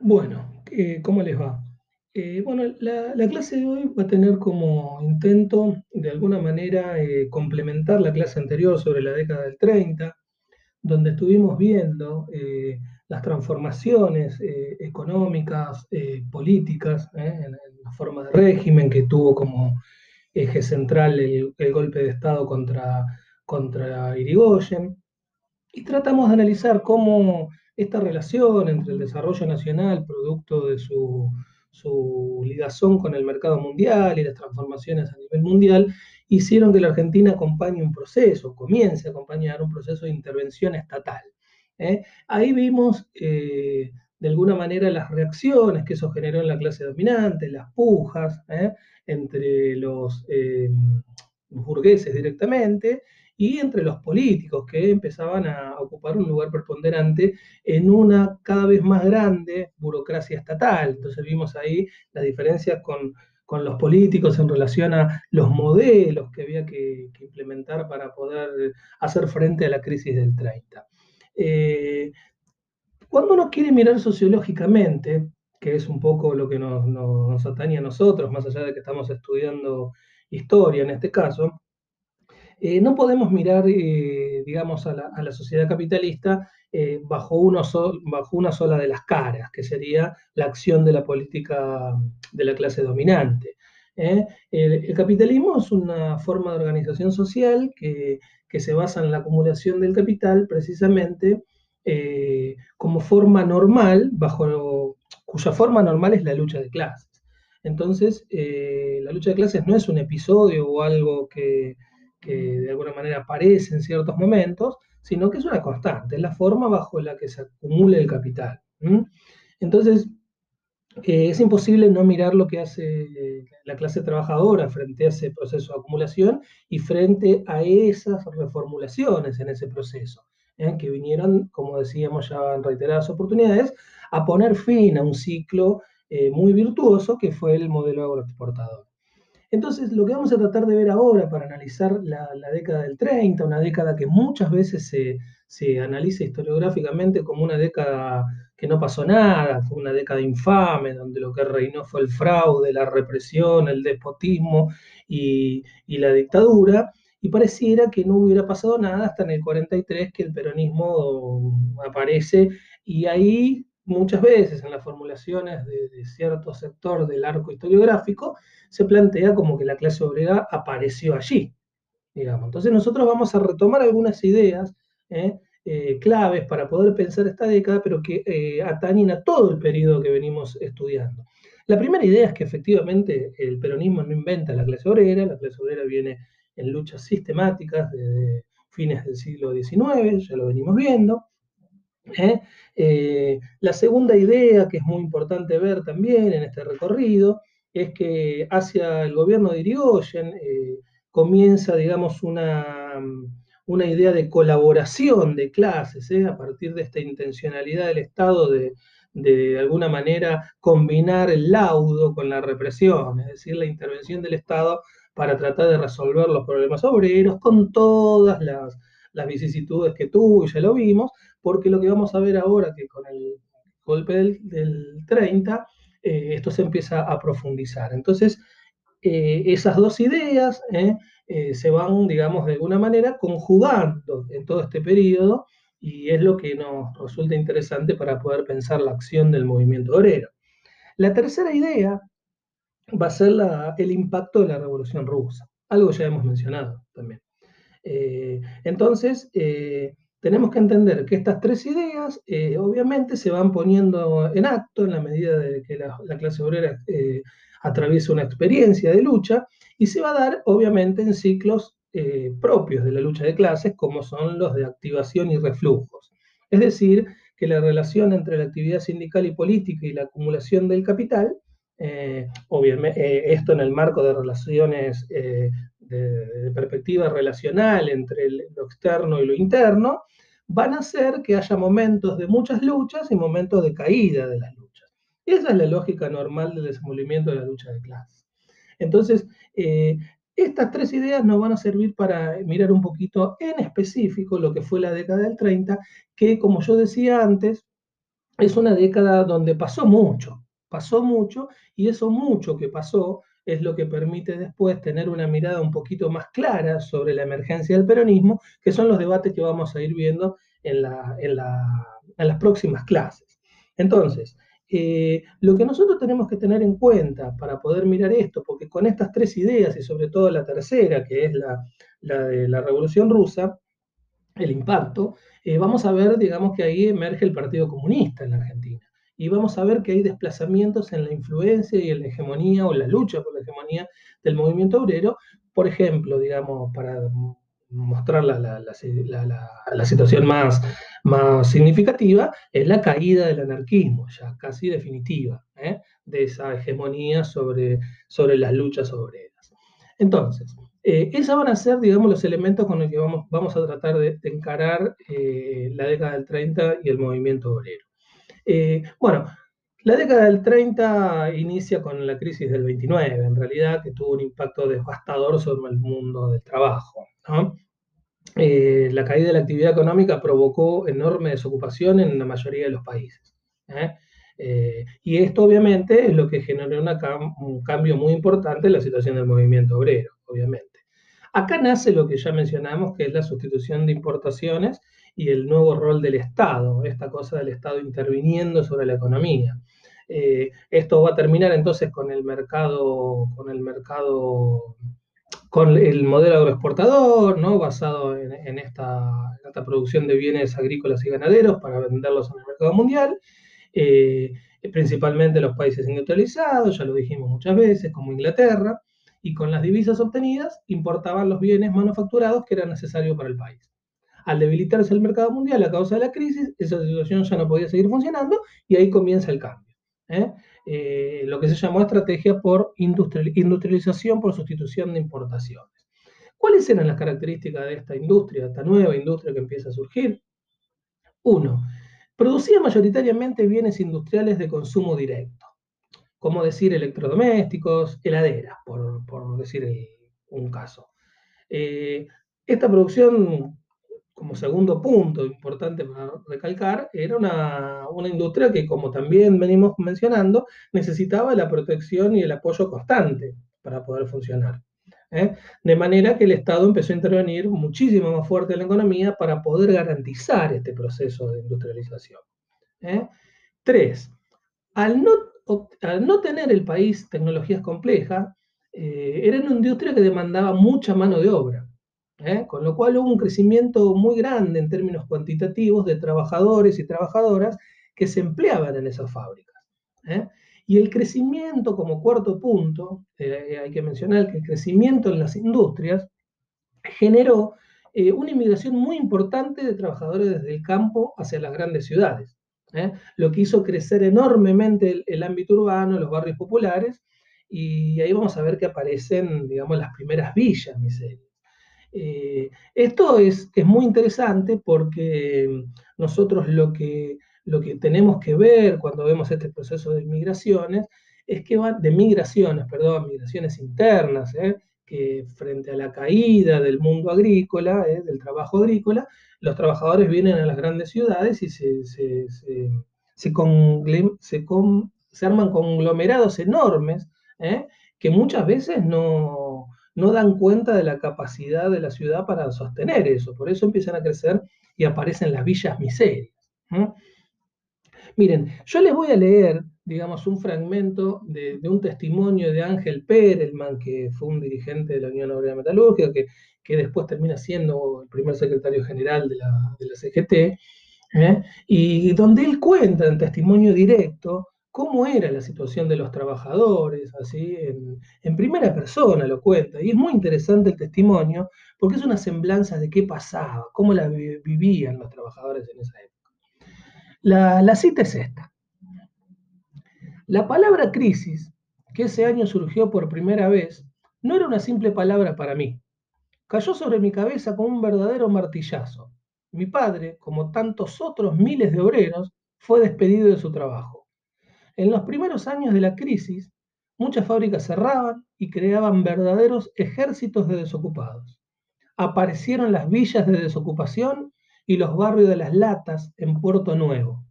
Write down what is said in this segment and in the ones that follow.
Bueno, eh, ¿cómo les va? Eh, bueno, la, la clase de hoy va a tener como intento, de alguna manera, eh, complementar la clase anterior sobre la década del 30, donde estuvimos viendo las transformaciones económicas, políticas, en, en la forma de régimen que tuvo como eje central el, el golpe de Estado contra, contra Irigoyen. Y tratamos de analizar cómo esta relación entre el desarrollo nacional, producto de su, su ligazón con el mercado mundial y las transformaciones a nivel mundial, hicieron que la Argentina acompañe un proceso, comience a acompañar un proceso de intervención estatal. ¿eh? Ahí vimos eh, de alguna manera las reacciones que eso generó en la clase dominante, las pujas ¿eh? entre los burgueses directamente y entre los políticos que empezaban a ocupar un lugar preponderante en una cada vez más grande burocracia estatal. Entonces vimos ahí la diferencia con, con los políticos en relación a los modelos que había que, que, implementar para poder hacer frente a la crisis del 30. Eh, cuando uno quiere mirar sociológicamente, que es un poco lo que nos, nos, nos atañe a nosotros, más allá de que estamos estudiando historia en este caso, eh, no podemos mirar, eh, digamos, a la, sociedad capitalista eh, bajo, una sola de las caras, que sería la acción de la política de la clase dominante. El, capitalismo es una forma de organización social que, que, se basa en la acumulación del capital precisamente como forma normal, bajo cuya forma normal es la lucha de clases. Entonces, la lucha de clases no es un episodio o algo que, que de alguna manera aparece en ciertos momentos, sino que es una constante, es la forma bajo la que se acumula el capital. Entonces, eh, es imposible no mirar lo que hace la clase trabajadora frente a ese proceso de acumulación y frente a esas reformulaciones en ese proceso, ¿eh? que vinieron, como decíamos ya en reiteradas oportunidades, a poner fin a un ciclo eh, muy virtuoso que fue el modelo agroexportador. Entonces, lo que vamos a tratar de ver ahora para analizar la, década del 30, una década que muchas veces se, se, analiza historiográficamente como una década que no pasó nada, fue una década infame, donde lo que reinó fue el fraude, la represión, el despotismo y la dictadura, y pareciera que no hubiera pasado nada hasta en el 43 que el peronismo aparece y ahí muchas veces en las formulaciones de, cierto sector del arco historiográfico se plantea como que la clase obrera apareció allí. Entonces nosotros vamos a retomar algunas ideas ¿eh? Eh, claves para poder pensar esta década, pero que eh, atañen a todo el periodo que venimos estudiando. La primera idea es que efectivamente el peronismo no inventa la clase obrera, la clase obrera viene en luchas sistemáticas desde fines del siglo XIX, ya lo venimos viendo, ¿Eh? Eh, la segunda idea, que es muy importante ver también en este recorrido, es que hacia el gobierno de Irigoyen eh, comienza, digamos, una, una, idea de colaboración de clases, a partir de esta intencionalidad del Estado de, de alguna manera combinar el laudo con la represión, es decir, la intervención del Estado para tratar de resolver los problemas obreros con todas las, las vicisitudes que tuvo, y ya lo vimos, porque lo que vamos a ver ahora, que con el golpe del, del 30, eh, esto se empieza a profundizar. Entonces, eh, esas dos ideas eh, se van, digamos, de alguna manera conjugando en todo este periodo y es lo que nos resulta interesante para poder pensar la acción del movimiento obrero. La tercera idea va a ser el impacto de la Revolución Rusa, algo ya hemos mencionado también. Entonces, tenemos que entender que estas tres ideas eh, obviamente se van poniendo en acto en la medida de que la, la clase obrera eh, atraviesa una experiencia de lucha y se va a dar obviamente en ciclos eh, propios de la lucha de clases como son los de activación y reflujos. Es decir, que la relación entre la actividad sindical y política y la acumulación del capital, obviamente esto en el marco de relaciones de, de, perspectiva relacional entre el, lo externo y lo interno, van a hacer que haya momentos de muchas luchas y momentos de caída de las luchas. Esa es la lógica normal del desenvolvimiento de la lucha de clases. Entonces, eh, estas tres ideas nos van a servir para mirar un poquito en específico lo que fue la década del 30, que como yo decía antes, es una década donde pasó mucho, pasó mucho y eso mucho que pasó es lo que permite después tener una mirada un poquito más clara sobre la emergencia del peronismo, que son los debates que vamos a ir viendo en, las próximas clases. Entonces, eh, lo que nosotros tenemos que tener en cuenta para poder mirar esto, porque con estas tres ideas y sobre todo la tercera, que es la, de la Revolución Rusa, el impacto, eh, vamos a ver, digamos, que ahí emerge el Partido Comunista en la Argentina y vamos a ver que hay desplazamientos en la influencia y en la hegemonía o la lucha por la hegemonía del movimiento obrero. Por ejemplo, digamos, para mostrar la, situación más, más significativa, es la caída del anarquismo, ya casi definitiva, ¿eh? de esa hegemonía sobre, sobre las luchas obreras. Entonces, eh, esos van a ser, digamos, los elementos con los que vamos, vamos a tratar de, encarar eh, la década del 30 y el movimiento obrero. Eh, bueno, la década del 30 inicia con la crisis del 29, en realidad, que tuvo un impacto devastador sobre el mundo del trabajo. Eh, la caída de la actividad económica provocó enorme desocupación en la mayoría de los países. ¿eh? y esto obviamente es lo que generó un cambio muy importante en la situación del movimiento obrero, obviamente. Acá nace lo que ya mencionamos, que es la sustitución de importaciones y el nuevo rol del Estado, esta cosa del Estado interviniendo sobre la economía. Eh, esto va a terminar entonces con el mercado, con el mercado, con el modelo agroexportador, ¿no? basado en, esta, producción de bienes agrícolas y ganaderos para venderlos en el mercado mundial. Eh, principalmente los países industrializados, ya lo dijimos muchas veces, como Inglaterra, y con las divisas obtenidas importaban los bienes manufacturados que eran necesarios para el país. Al debilitarse el mercado mundial a causa de la crisis, esa situación ya no podía seguir funcionando y ahí comienza el cambio. ¿eh? Eh, lo que se llamó estrategia por industrialización por sustitución de importaciones. ¿Cuáles eran las características de esta industria, esta nueva industria que empieza a surgir? Uno, producía mayoritariamente bienes industriales de consumo directo, como decir electrodomésticos, heladeras, por, decir un caso. Eh, esta producción como segundo punto importante para recalcar, era una, industria que, como también venimos mencionando, necesitaba la protección y el apoyo constante para poder funcionar. ¿eh? De manera que el Estado empezó a intervenir muchísimo más fuerte en la economía para poder garantizar este proceso de industrialización. ¿eh? Tres, al no, al no, tener el país tecnologías complejas, eh, era una industria que demandaba mucha mano de obra. ¿Eh? con lo cual hubo un crecimiento muy grande en términos cuantitativos de trabajadores y trabajadoras que se empleaban en esas fábricas. ¿eh? Y el crecimiento, como cuarto punto, eh, hay que mencionar que el crecimiento en las industrias generó una inmigración muy importante de trabajadores desde el campo hacia las grandes ciudades, lo que hizo crecer enormemente el, el ámbito urbano, los barrios populares, y ahí vamos a ver que aparecen, digamos, las primeras villas miserias. Eh, esto es, es, muy interesante porque nosotros lo que, lo que tenemos que ver cuando vemos este proceso de migraciones es que van de migraciones, perdón, migraciones internas, ¿eh? que frente a la caída del mundo agrícola, ¿eh? del trabajo agrícola, los trabajadores vienen a las grandes ciudades y se, se, se arman conglomerados enormes que muchas veces no, no dan cuenta de la capacidad de la ciudad para sostener eso. Por eso empiezan a crecer y aparecen las villas miserias. Miren, yo les voy a leer, digamos, un fragmento de, un testimonio de Ángel Perelman, que fue un dirigente de la Unión Obrera Metalúrgica, que, que después termina siendo el primer secretario general de la, CGT, ¿eh? y donde él cuenta en testimonio directo cómo era la situación de los trabajadores, así, en, primera persona lo cuenta. Y es muy interesante el testimonio porque es una semblanza de qué pasaba, cómo la vivían los trabajadores en esa época. La, la cita es esta. La palabra crisis, que ese año surgió por primera vez, no era una simple palabra para mí. Cayó sobre mi cabeza como un verdadero martillazo. Mi padre, como tantos otros miles de obreros, fue despedido de su trabajo. En los primeros años de la crisis, muchas fábricas cerraban y creaban verdaderos ejércitos de desocupados. Aparecieron las villas de desocupación y los barrios de las latas en Puerto Nuevo.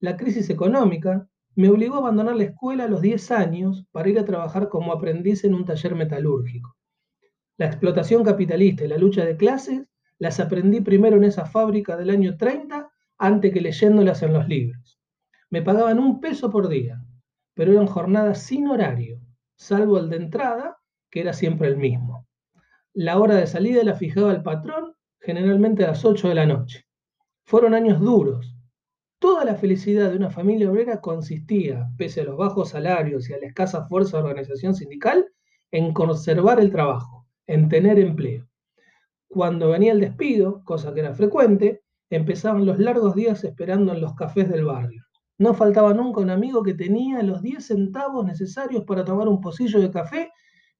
la crisis económica me obligó a abandonar la escuela a los 10 años para ir a trabajar como aprendiz en un taller metalúrgico. La explotación capitalista y la lucha de clases las aprendí primero en esa fábrica del año 30 antes que leyéndolas en los libros. Me pagaban un peso por día, pero eran jornadas sin horario, salvo el de entrada, que era siempre el mismo. La hora de salida la fijaba el patrón, generalmente a las 8 de la noche. Fueron años duros. Toda la felicidad de una familia obrera consistía, pese a los bajos salarios y a la escasa fuerza de organización sindical, en conservar el trabajo, en tener empleo. Cuando venía el despido, cosa que era frecuente, empezaban los largos días esperando en los cafés del barrio. No faltaba nunca un amigo que tenía los 10 centavos necesarios para tomar un pocillo de café,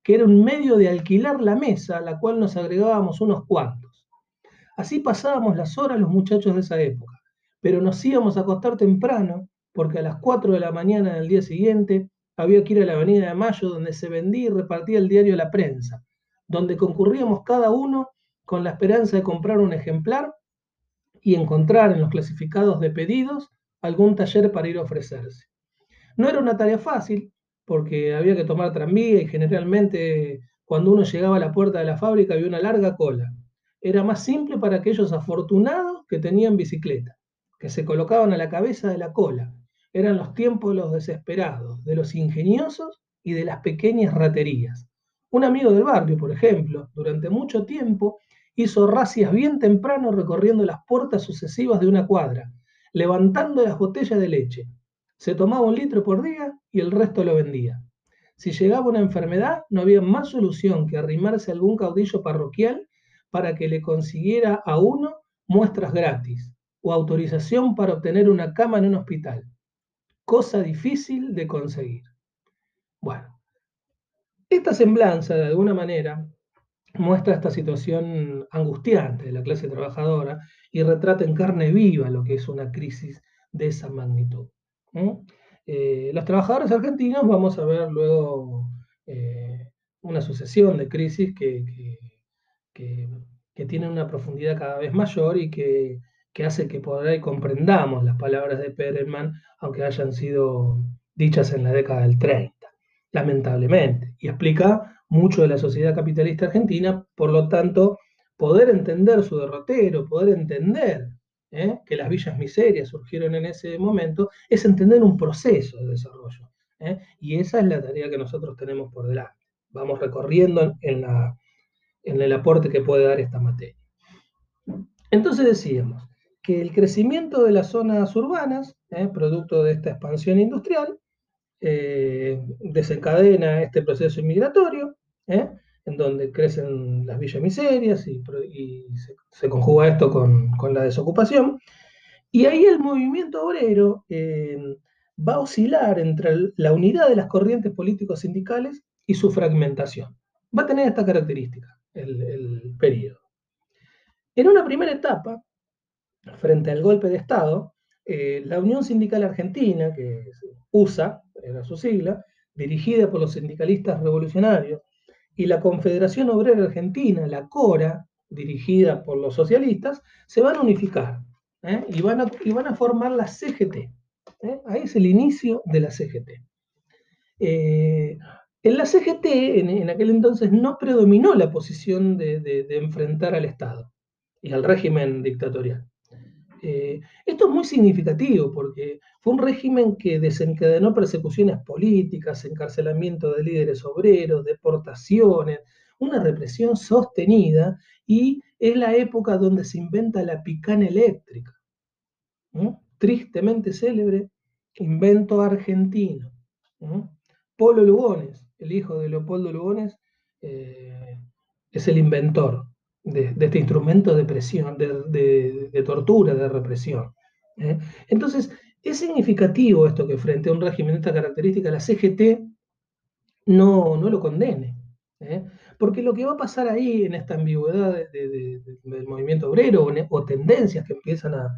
que era un medio de alquilar la mesa, a la cual nos agregábamos unos cuantos. Así pasábamos las horas los muchachos de esa época, pero nos íbamos a acostar temprano, porque a las 4 de la mañana del día siguiente había que ir a la Avenida de Mayo, donde se vendía y repartía el diario La Prensa, donde concurríamos cada uno con la esperanza de comprar un ejemplar y encontrar en los clasificados de pedidos algún taller para ir a ofrecerse. No era una tarea fácil, porque había que tomar tranvía y generalmente cuando uno llegaba a la puerta de la fábrica había una larga cola. Era más simple para aquellos afortunados que tenían bicicleta, que se colocaban a la cabeza de la cola. Eran los tiempos de los desesperados, de los ingeniosos y de las pequeñas raterías. Un amigo del barrio, por ejemplo, durante mucho tiempo hizo racias bien temprano recorriendo las puertas sucesivas de una cuadra, levantando las botellas de leche. Se tomaba un litro por día y el resto lo vendía. Si llegaba una enfermedad, no había más solución que arrimarse a algún caudillo parroquial para que le consiguiera a uno muestras gratis o autorización para obtener una cama en un hospital. Cosa difícil de conseguir. Bueno, esta semblanza, de alguna manera, muestra esta situación angustiante de la clase trabajadora y retrata en carne viva lo que es una crisis de esa magnitud. Eh, los trabajadores argentinos vamos a ver luego eh, una sucesión de crisis que, que, tienen una profundidad cada vez mayor y que, hace que por ahí comprendamos las palabras de Perelman, aunque hayan sido dichas en la década del 30, lamentablemente, y explica mucho de la sociedad capitalista argentina, por lo tanto, poder entender su derrotero, poder entender ¿eh? que las villas miserias surgieron en ese momento, es entender un proceso de desarrollo. ¿eh? Y esa es la tarea que nosotros tenemos por delante. Vamos recorriendo en, el aporte que puede dar esta materia. Entonces decíamos que el crecimiento de las zonas urbanas, ¿eh? producto de esta expansión industrial, desencadena este proceso inmigratorio, ¿eh? en donde crecen las villas miserias y, se, conjuga esto con, la desocupación. Y ahí el movimiento obrero eh, va a oscilar entre la unidad de las corrientes políticos sindicales y su fragmentación. Va a tener esta característica el, el periodo. En una primera etapa, frente al golpe de Estado, eh, la Unión Sindical Argentina, que USA, era su sigla, dirigida por los sindicalistas revolucionarios, y la Confederación Obrera Argentina, la CORA, dirigida por los socialistas, se van a unificar ¿eh? y, van a, formar la CGT. ¿eh? Ahí es el inicio de la CGT. Eh, en la CGT, en, aquel entonces, no predominó la posición de enfrentar al Estado y al régimen dictatorial. Eh, esto es muy significativo porque fue un régimen que desencadenó persecuciones políticas, encarcelamiento de líderes obreros, deportaciones, una represión sostenida y es la época donde se inventa la picana eléctrica. Tristemente célebre invento argentino. Polo Lugones, el hijo de Leopoldo Lugones, eh, es el inventor de, este instrumento de presión, de, tortura, de represión. ¿eh? Entonces, es significativo esto que frente a un régimen de esta característica, la CGT no, no lo condene. ¿eh? Porque lo que va a pasar ahí en esta ambigüedad del movimiento obrero o, tendencias que empiezan a,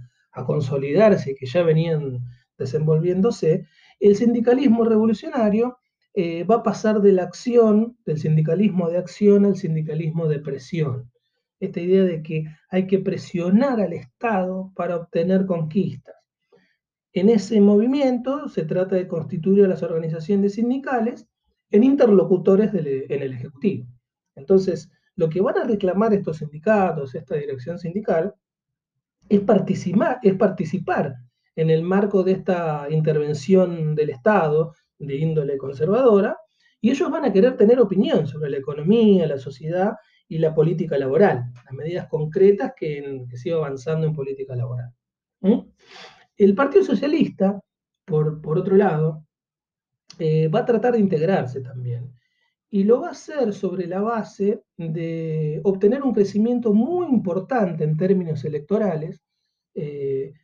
consolidarse y que ya venían desenvolviéndose, el sindicalismo revolucionario eh, va a pasar de la acción, del sindicalismo de acción al sindicalismo de presión esta idea de que hay que presionar al Estado para obtener conquistas. En ese movimiento se trata de constituir a las organizaciones sindicales en interlocutores en el Ejecutivo. Entonces, lo que van a reclamar estos sindicatos, esta dirección sindical, es participar, es participar en el marco de esta intervención del Estado de índole conservadora, y ellos van a querer tener opinión sobre la economía, la sociedad y la política laboral, las medidas concretas que, que siga avanzando en política laboral. El Partido Socialista, por, por otro lado, eh, va a tratar de integrarse también. Y lo va a hacer sobre la base de obtener un crecimiento muy importante en términos electorales eh,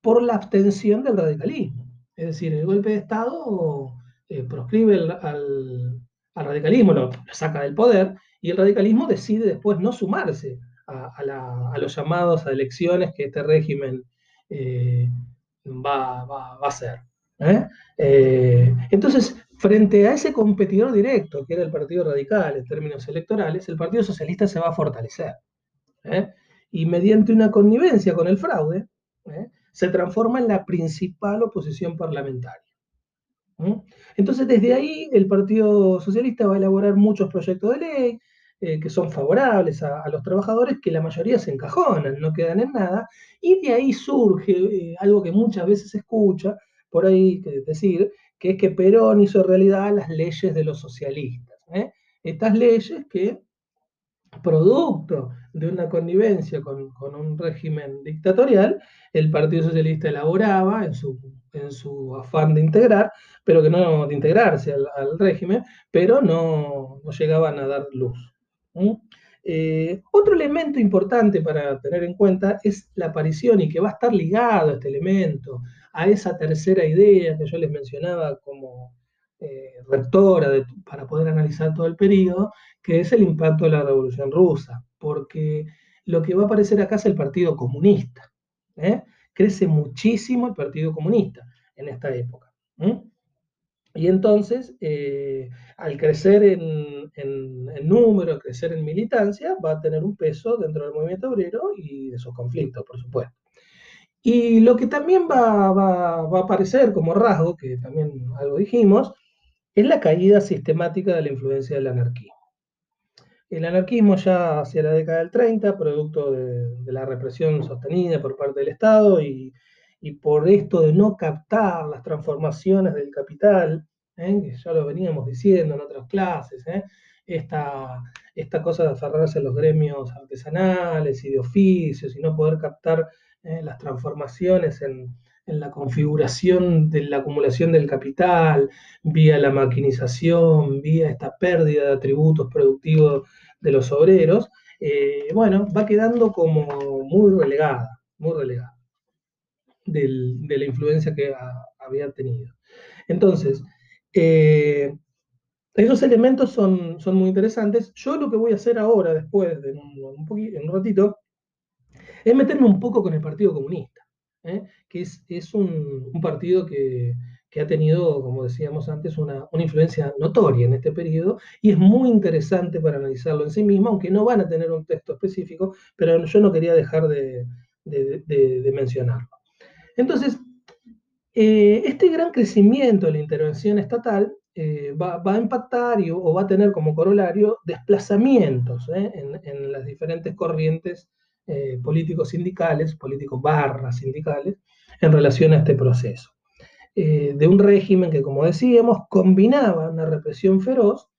por la abstención del radicalismo. Es decir, el golpe de Estado eh, proscribe al, radicalismo, lo, saca del poder, y el radicalismo decide después no sumarse a, los llamados a elecciones que este régimen va, va, a hacer. ¿eh? Eh, entonces, frente a ese competidor directo, que era el Partido Radical en términos electorales, el Partido Socialista se va a fortalecer. ¿eh? Y mediante una connivencia con el fraude, se transforma en la principal oposición parlamentaria. Entonces, desde ahí, el Partido Socialista va a elaborar muchos proyectos de ley, eh, que son favorables a, los trabajadores, que la mayoría se encajonan, no quedan en nada, y de ahí surge eh, algo que muchas veces se escucha, por ahí decir, que es que Perón hizo realidad las leyes de los socialistas. ¿eh? Estas leyes que, producto de una connivencia con, un régimen dictatorial, el Partido Socialista elaboraba en su, en su afán de integrar, pero que no de integrarse al, régimen, pero no llegaban a dar luz. Eh, otro elemento importante para tener en cuenta es la aparición y que va a estar ligado este elemento, a esa tercera idea que yo les mencionaba como eh, rectora para poder analizar todo el periodo, que es el impacto de la Revolución Rusa, porque lo que va a aparecer acá es el Partido Comunista. ¿eh? Crece muchísimo el Partido Comunista en esta época. Y entonces, eh, al crecer en, número, crecer en militancia, va a tener un peso dentro del movimiento obrero y de sus conflictos, por supuesto. Y lo que también va, a aparecer como rasgo, que también algo dijimos, es la caída sistemática de la influencia del anarquismo. El anarquismo ya hacia la década del 30, producto de la represión sostenida por parte del Estado y y por esto de no captar las transformaciones del capital, ¿eh? que ya lo veníamos diciendo en otras clases, ¿eh? esta, esta, cosa de aferrarse a los gremios artesanales y de oficios y no poder captar ¿eh? las transformaciones en, en, la configuración de la acumulación del capital, vía la maquinización, vía esta pérdida de atributos productivos de los obreros, bueno, va quedando como muy relegada, muy relegada de la influencia que había tenido. Entonces, eh, esos elementos son, son muy interesantes. Yo lo que voy a hacer ahora, después de un, un, ratito, es meterme un poco con el Partido Comunista, ¿eh? que es, un, partido que, ha tenido, como decíamos antes, una, influencia notoria en este periodo y es muy interesante para analizarlo en sí mismo, aunque no van a tener un texto específico, pero yo no quería dejar de mencionarlo. Entonces, eh, este gran crecimiento de la intervención estatal eh, va, a impactar o va a tener como corolario desplazamientos ¿eh? en, las diferentes corrientes políticos sindicales, políticos barras sindicales, en relación a este proceso. de un régimen que, como decíamos, combinaba una represión feroz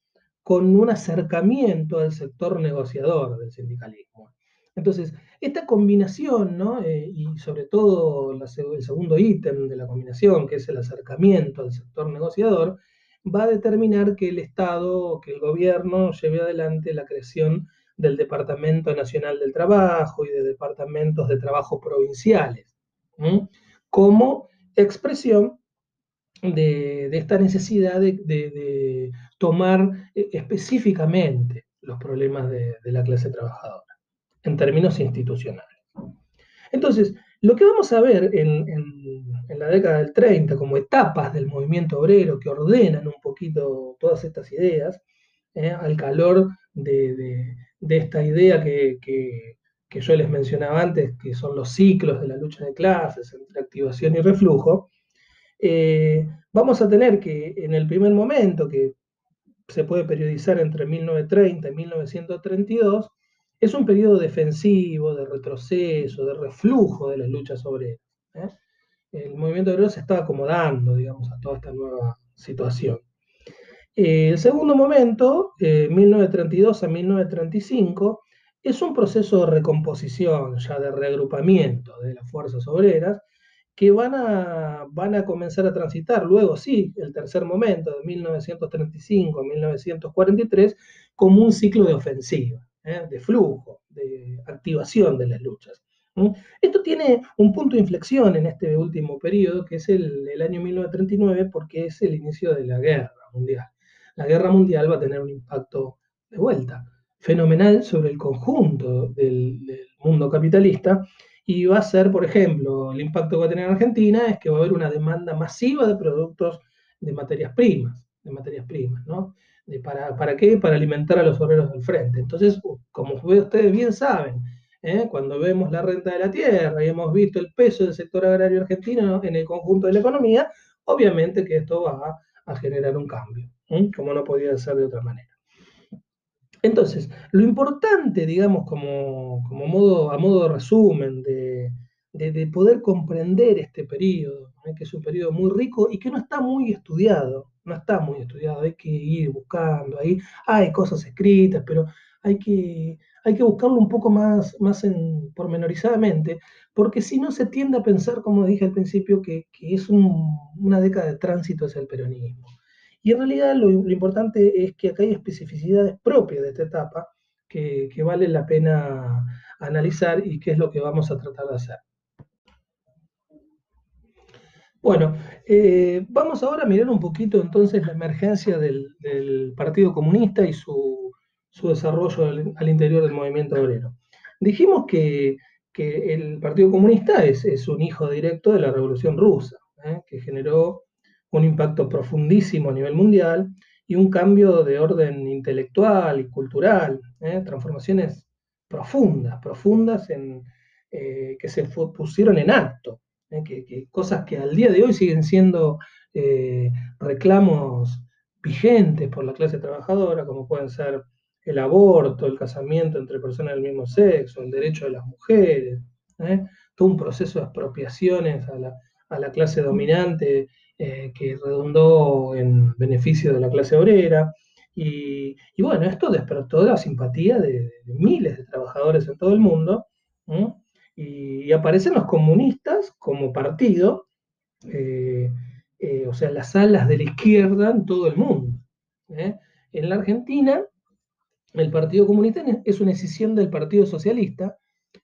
con un acercamiento al sector negociador del sindicalismo. Entonces, esta combinación, ¿no? Eh, y sobre todo el segundo ítem de la combinación, que es el acercamiento al sector negociador, va a determinar que el Estado, que el gobierno lleve adelante la creación del Departamento Nacional del Trabajo y de departamentos de trabajo provinciales, como expresión de, esta necesidad de, tomar eh, específicamente los problemas de la clase trabajadora en términos institucionales. Entonces, lo que vamos a ver en, la década del 30 como etapas del movimiento obrero que ordenan un poquito todas estas ideas, eh, al calor de, esta idea que, que yo les mencionaba antes, que son los ciclos de la lucha de clases entre activación y reflujo, eh, vamos a tener que en el primer momento, que se puede periodizar entre 1930 y 1932, es un periodo defensivo, de retroceso, de reflujo de las luchas obreras. ¿eh? El movimiento obrero se está acomodando, digamos, a toda esta nueva situación. Eh, el segundo momento, 1932 a 1935, es un proceso de recomposición, ya de reagrupamiento de las fuerzas obreras, que van a, van a comenzar a transitar luego, sí, el tercer momento, de 1935 a 1943, como un ciclo de ofensiva, ¿eh? de flujo, de activación de las luchas. Esto tiene un punto de inflexión en este último periodo, que es el, el año 1939, porque es el inicio de la guerra mundial. La guerra mundial va a tener un impacto de vuelta fenomenal sobre el conjunto del, mundo capitalista y va a ser, por ejemplo, el impacto que va a tener en Argentina es que va a haber una demanda masiva de productos de materias primas, de materias primas, ¿no? Para, ¿Para qué? Para alimentar a los obreros del frente. Entonces, como ustedes bien saben, ¿eh? cuando vemos la renta de la tierra y hemos visto el peso del sector agrario argentino en el conjunto de la economía, obviamente que esto va a, generar un cambio, ¿eh? como no podía ser de otra manera. Entonces, lo importante, digamos, como, modo, a modo de resumen, de, poder comprender este periodo, ¿eh? que es un periodo muy rico y que no está muy estudiado, no está muy estudiado, hay que ir buscando, ahí hay cosas escritas, pero hay que, hay que buscarlo un poco más, más en, pormenorizadamente, porque si no se tiende a pensar, como dije al principio, que, es una década de tránsito hacia el peronismo. Y en realidad lo, importante es que acá hay especificidades propias de esta etapa que, vale la pena analizar y qué es lo que vamos a tratar de hacer. Bueno, eh, vamos ahora a mirar un poquito entonces la emergencia del, Partido Comunista y su, desarrollo al, interior del movimiento obrero. Dijimos que, el Partido Comunista es, un hijo directo de la Revolución Rusa, ¿eh? que generó un impacto profundísimo a nivel mundial y un cambio de orden intelectual y cultural, ¿eh? transformaciones profundas, profundas en, que se pusieron en acto, ¿eh? que, cosas que al día de hoy siguen siendo reclamos vigentes por la clase trabajadora, como pueden ser el aborto, el casamiento entre personas del mismo sexo, el derecho de las mujeres, todo un proceso de expropiaciones a la, a la clase dominante eh, que redundó en beneficio de la clase obrera. Y, bueno, esto despertó la simpatía de, miles de trabajadores en todo el mundo. Y, aparecen los comunistas como partido, eh, eh, o sea, las alas de la izquierda en todo el mundo. En la Argentina, el Partido Comunista es una escisión del Partido Socialista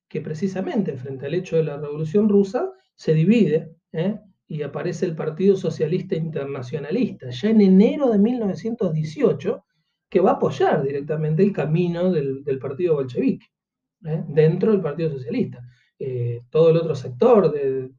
que precisamente frente al hecho de la Revolución Rusa se divide y aparece el Partido Socialista Internacionalista, ya en enero de 1918, que va a apoyar directamente el camino del, partido bolchevique, ¿eh? dentro del Partido Socialista. Eh, todo el otro sector del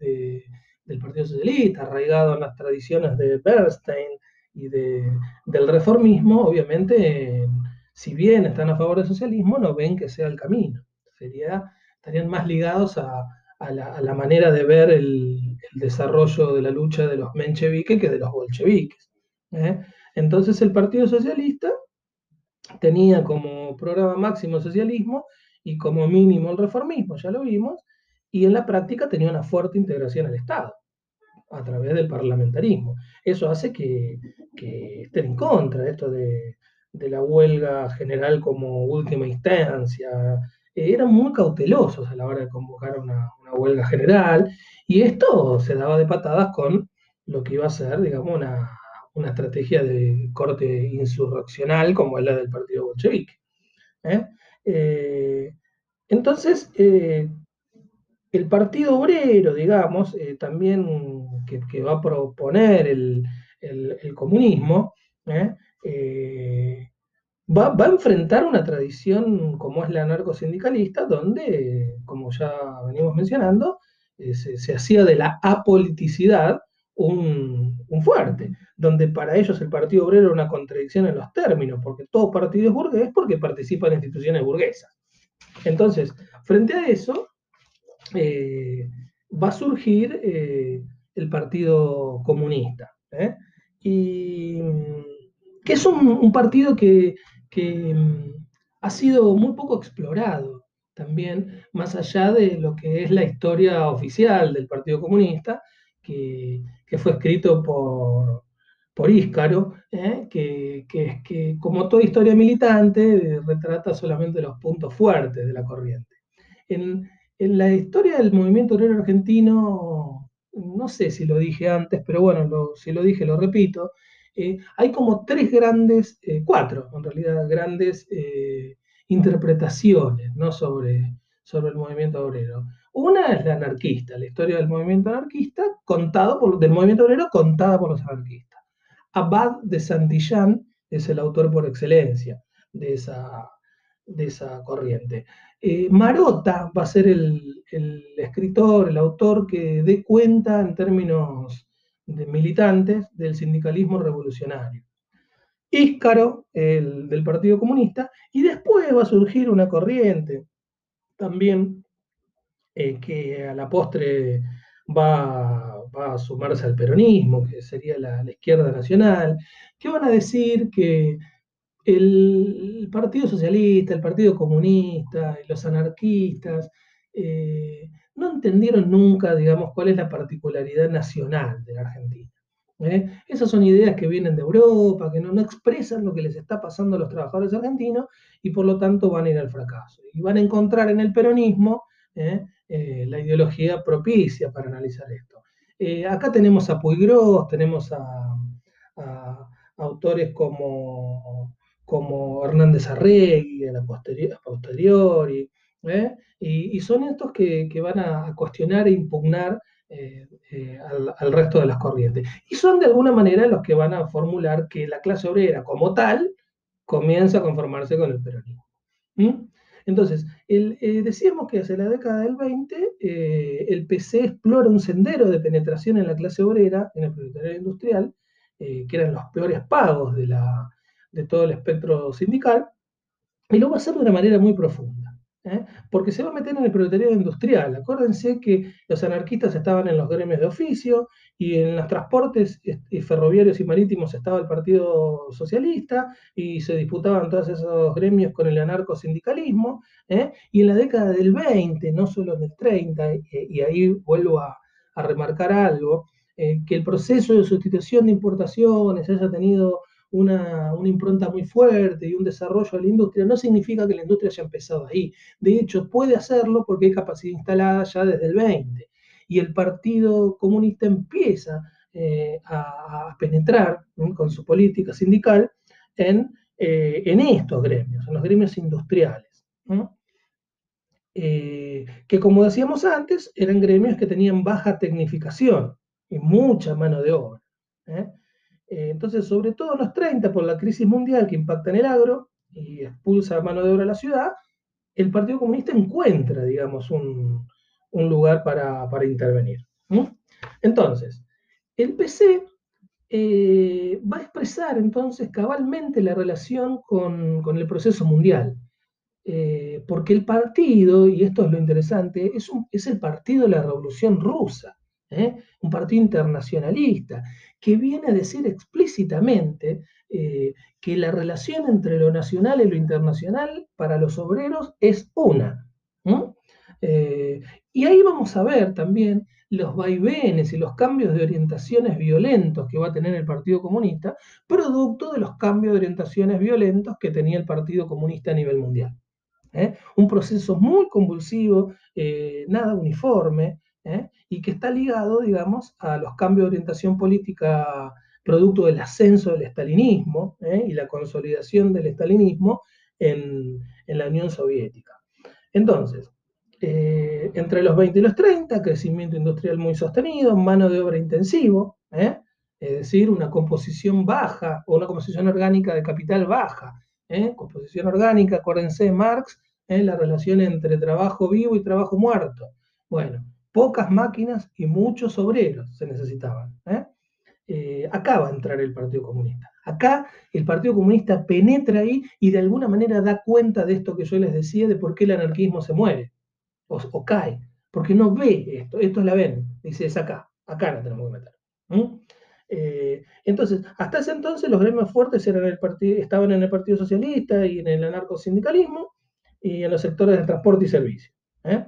Partido Socialista, arraigado en las tradiciones de Bernstein y del reformismo, obviamente, si bien están a favor del socialismo, no ven que sea el camino. Sería, estarían más ligados a, la, manera de ver el, desarrollo de la lucha de los mencheviques que de los bolcheviques. ¿eh? Entonces el Partido Socialista tenía como programa máximo el socialismo y como mínimo el reformismo, ya lo vimos, y en la práctica tenía una fuerte integración al Estado a través del parlamentarismo. Eso hace que, estén en contra de esto de, la huelga general como última instancia, eran muy cautelosos a la hora de convocar una, huelga general, y esto se daba de patadas con lo que iba a ser, digamos, una, estrategia de corte insurreccional como es la del partido bolchevique. ¿eh? Eh, entonces, eh, el Partido Obrero, digamos, también que, va a proponer el, comunismo, va, a enfrentar una tradición como es la anarcosindicalista, donde, como ya venimos mencionando, eh, se, hacía de la apoliticidad un, fuerte, donde para ellos el Partido Obrero era una contradicción en los términos, porque todo partido es burgués porque participa en instituciones burguesas. Entonces, frente a eso, va a surgir el Partido Comunista. Y que es un, partido que, mm, ha sido muy poco explorado también, más allá de lo que es la historia oficial del Partido Comunista, que, fue escrito por, por Íscaro, ¿eh? que, que, como toda historia militante retrata solamente los puntos fuertes de la corriente. En, en la historia del movimiento obrero argentino, no sé si lo dije antes, pero bueno, si lo dije lo repito, eh, hay como tres grandes, eh, cuatro en realidad, grandes eh, interpretaciones ¿no? sobre, sobre el movimiento obrero. Una es la anarquista, la historia del movimiento anarquista contado por, del movimiento obrero contada por los anarquistas. Abad de Santillán es el autor por excelencia de esa, de esa corriente. Marota va a ser el, el, escritor, el autor que dé cuenta en términos de militantes del sindicalismo revolucionario. Íscaro, el del Partido Comunista, y después va a surgir una corriente también eh, que a la postre va, a sumarse al peronismo, que sería la, izquierda nacional, que van a decir que el Partido Socialista, el Partido Comunista, los anarquistas, eh, no entendieron nunca, digamos, cuál es la particularidad nacional de la Argentina. ¿eh? Esas son ideas que vienen de Europa, que no, expresan lo que les está pasando a los trabajadores argentinos y por lo tanto van a ir al fracaso. Y van a encontrar en el peronismo ¿eh? La ideología propicia para analizar esto. acá tenemos a Puigros, tenemos a, autores como, como Hernández Arregui, a la posteriori, ¿eh? y, son estos que, van a cuestionar e impugnar eh, eh, al, resto de las corrientes. Y son de alguna manera los que van a formular que la clase obrera como tal comienza a conformarse con el peronismo. Entonces, decíamos que hacia la década del 20 el PC explora un sendero de penetración en la clase obrera, en el proletariado industrial, que eran los peores pagos de, la, de todo el espectro sindical, y lo va a hacer de una manera muy profunda. ¿eh? porque se va a meter en el proletariado industrial. Acuérdense que los anarquistas estaban en los gremios de oficio y en los transportes ferroviarios y marítimos estaba el Partido Socialista y se disputaban todos esos gremios con el anarcosindicalismo. ¿eh? Y en la década del 20, no solo en el 30, y ahí vuelvo a, remarcar algo, eh, que el proceso de sustitución de importaciones haya tenido una, impronta muy fuerte y un desarrollo de la industria, no significa que la industria haya empezado ahí. De hecho, puede hacerlo porque hay capacidad instalada ya desde el 20. Y el Partido Comunista empieza eh, a, penetrar con su política sindical en, eh, en, estos gremios, en los gremios industriales. Eh, que como decíamos antes, eran gremios que tenían baja tecnificación y mucha mano de obra. Eh, entonces, sobre todo en los 30, por la crisis mundial que impacta en el agro y expulsa mano de obra a la ciudad, el Partido Comunista encuentra, digamos, un, lugar para, intervenir. Entonces, el PC eh, va a expresar entonces cabalmente la relación con, el proceso mundial. Eh, porque el partido, y esto es lo interesante, es, el partido de la Revolución Rusa. ¿eh? un partido internacionalista, que viene a decir explícitamente eh, que la relación entre lo nacional y lo internacional para los obreros es una. Eh, y ahí vamos a ver también los vaivenes y los cambios de orientaciones violentos que va a tener el Partido Comunista, producto de los cambios de orientaciones violentos que tenía el Partido Comunista a nivel mundial. Un proceso muy convulsivo, nada uniforme, ¿eh? y que está ligado, digamos, a los cambios de orientación política producto del ascenso del estalinismo ¿eh? y la consolidación del estalinismo en, la Unión Soviética. Entonces, eh, entre los 20 y los 30, crecimiento industrial muy sostenido, mano de obra intensivo, es decir, una composición baja o una composición orgánica de capital baja. Composición orgánica, acuérdense, Marx, la relación entre trabajo vivo y trabajo muerto. Bueno, pocas máquinas y muchos obreros se necesitaban. ¿eh? Eh, acá va a entrar el Partido Comunista. Acá el Partido Comunista penetra ahí y de alguna manera da cuenta de esto que yo les decía, de por qué el anarquismo se muere o, cae, porque no ve esto, esto la ven, dice, es acá, acá la tenemos que meter. Eh, entonces, hasta ese entonces los gremios fuertes eran el estaban en el Partido Socialista y en el anarcosindicalismo y en los sectores de transporte y servicio. ¿eh?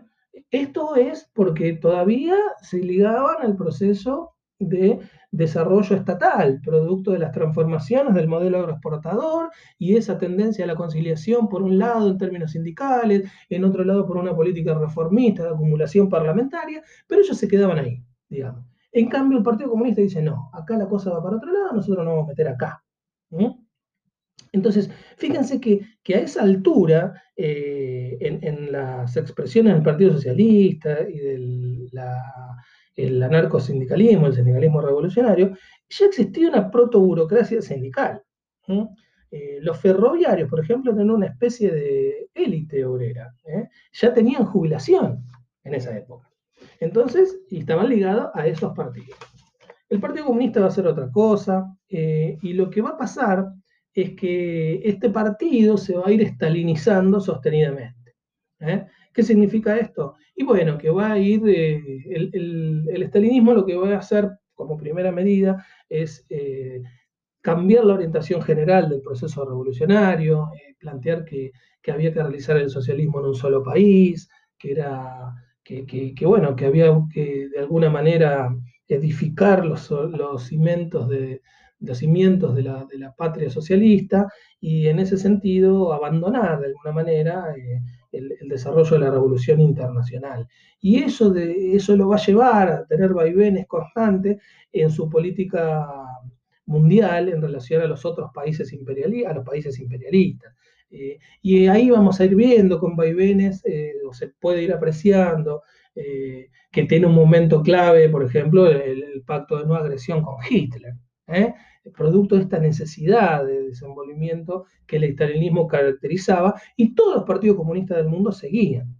Esto es porque todavía se ligaban al proceso de desarrollo estatal, producto de las transformaciones del modelo agroexportador y esa tendencia a la conciliación, por un lado en términos sindicales, en otro lado por una política reformista de acumulación parlamentaria, pero ellos se quedaban ahí, digamos. En cambio, el Partido Comunista dice, no, acá la cosa va para otro lado, nosotros nos vamos a meter acá. Entonces, fíjense que, a esa altura, eh, en, las expresiones del Partido Socialista y del el anarcosindicalismo, el sindicalismo revolucionario, ya existía una protoburocracia sindical. Eh, los ferroviarios, por ejemplo, tenían una especie de élite obrera. ¿eh? Ya tenían jubilación en esa época. Entonces, estaban ligados a esos partidos. El Partido Comunista va a hacer otra cosa, y lo que va a pasar es que este partido se va a ir estalinizando sostenidamente. ¿eh? ¿Qué significa esto? Y bueno, que va a ir, eh, el, el, estalinismo lo que va a hacer como primera medida es eh, cambiar la orientación general del proceso revolucionario, plantear que, había que realizar el socialismo en un solo país, que era, que, bueno, que había que de alguna manera edificar los, los cimientos de, los cimientos de la, patria socialista y en ese sentido abandonar de alguna manera eh, el, desarrollo de la revolución internacional. Y eso, de, eso lo va a llevar a tener vaivenes constantes en su política mundial en relación a los otros países imperialistas, a los países imperialistas. Eh, y ahí vamos a ir viendo con vaivenes, eh, o se puede ir apreciando, que tiene un momento clave, por ejemplo, el, pacto de no agresión con Hitler. ¿Eh? producto de esta necesidad de desenvolvimiento que el estalinismo caracterizaba y todos los partidos comunistas del mundo seguían.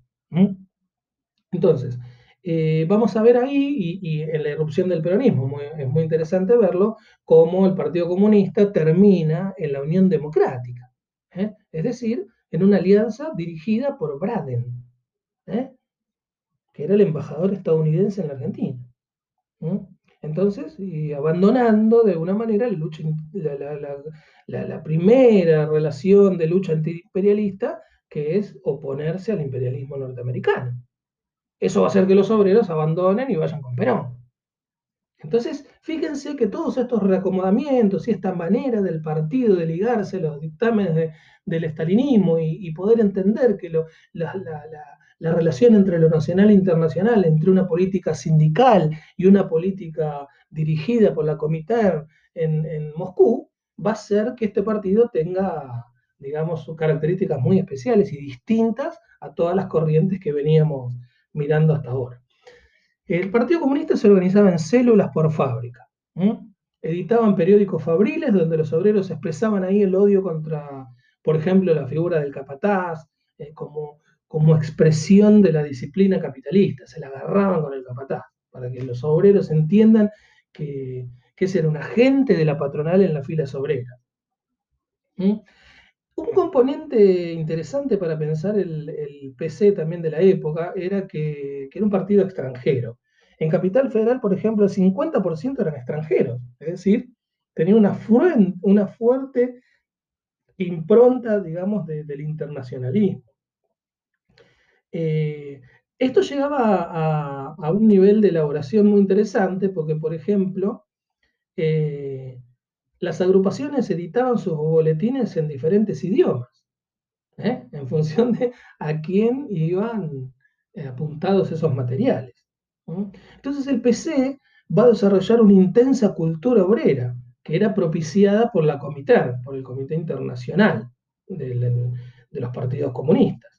Entonces, eh, vamos a ver ahí, y, en la erupción del peronismo, es muy interesante verlo, cómo el Partido Comunista termina en la Unión Democrática, ¿eh? es decir, en una alianza dirigida por Braden, que era el embajador estadounidense en la Argentina. Entonces, y abandonando de alguna manera la, lucha, la, primera relación de lucha antiimperialista, que es oponerse al imperialismo norteamericano. Eso va a hacer que los obreros abandonen y vayan con Perón. Entonces, fíjense que todos estos reacomodamientos y esta manera del partido de ligarse a los dictámenes del estalinismo y, poder entender que lo, la, la relación entre lo nacional e internacional, entre una política sindical y una política dirigida por la Comité en, Moscú, va a ser que este partido tenga, digamos, sus características muy especiales y distintas a todas las corrientes que veníamos mirando hasta ahora. El Partido Comunista se organizaba en células por fábrica. Editaban periódicos fabriles donde los obreros expresaban ahí el odio contra, por ejemplo, la figura del capataz, eh, como como expresión de la disciplina capitalista, se la agarraban con el capataz, para que los obreros entiendan que, que ese era un agente de la patronal en la fila obrera. ¿Mm? Un componente interesante para pensar el, PC también de la época era que, era un partido extranjero. En Capital Federal, por ejemplo, el 50% eran extranjeros, es decir, tenía una, una fuerte impronta, digamos, del internacionalismo. Eh, esto llegaba a, un nivel de elaboración muy interesante porque, por ejemplo, eh, las agrupaciones editaban sus boletines en diferentes idiomas, ¿eh? en función de a quién iban apuntados esos materiales. Entonces el PC va a desarrollar una intensa cultura obrera que era propiciada por la Comité, por el Comité Internacional de los partidos comunistas.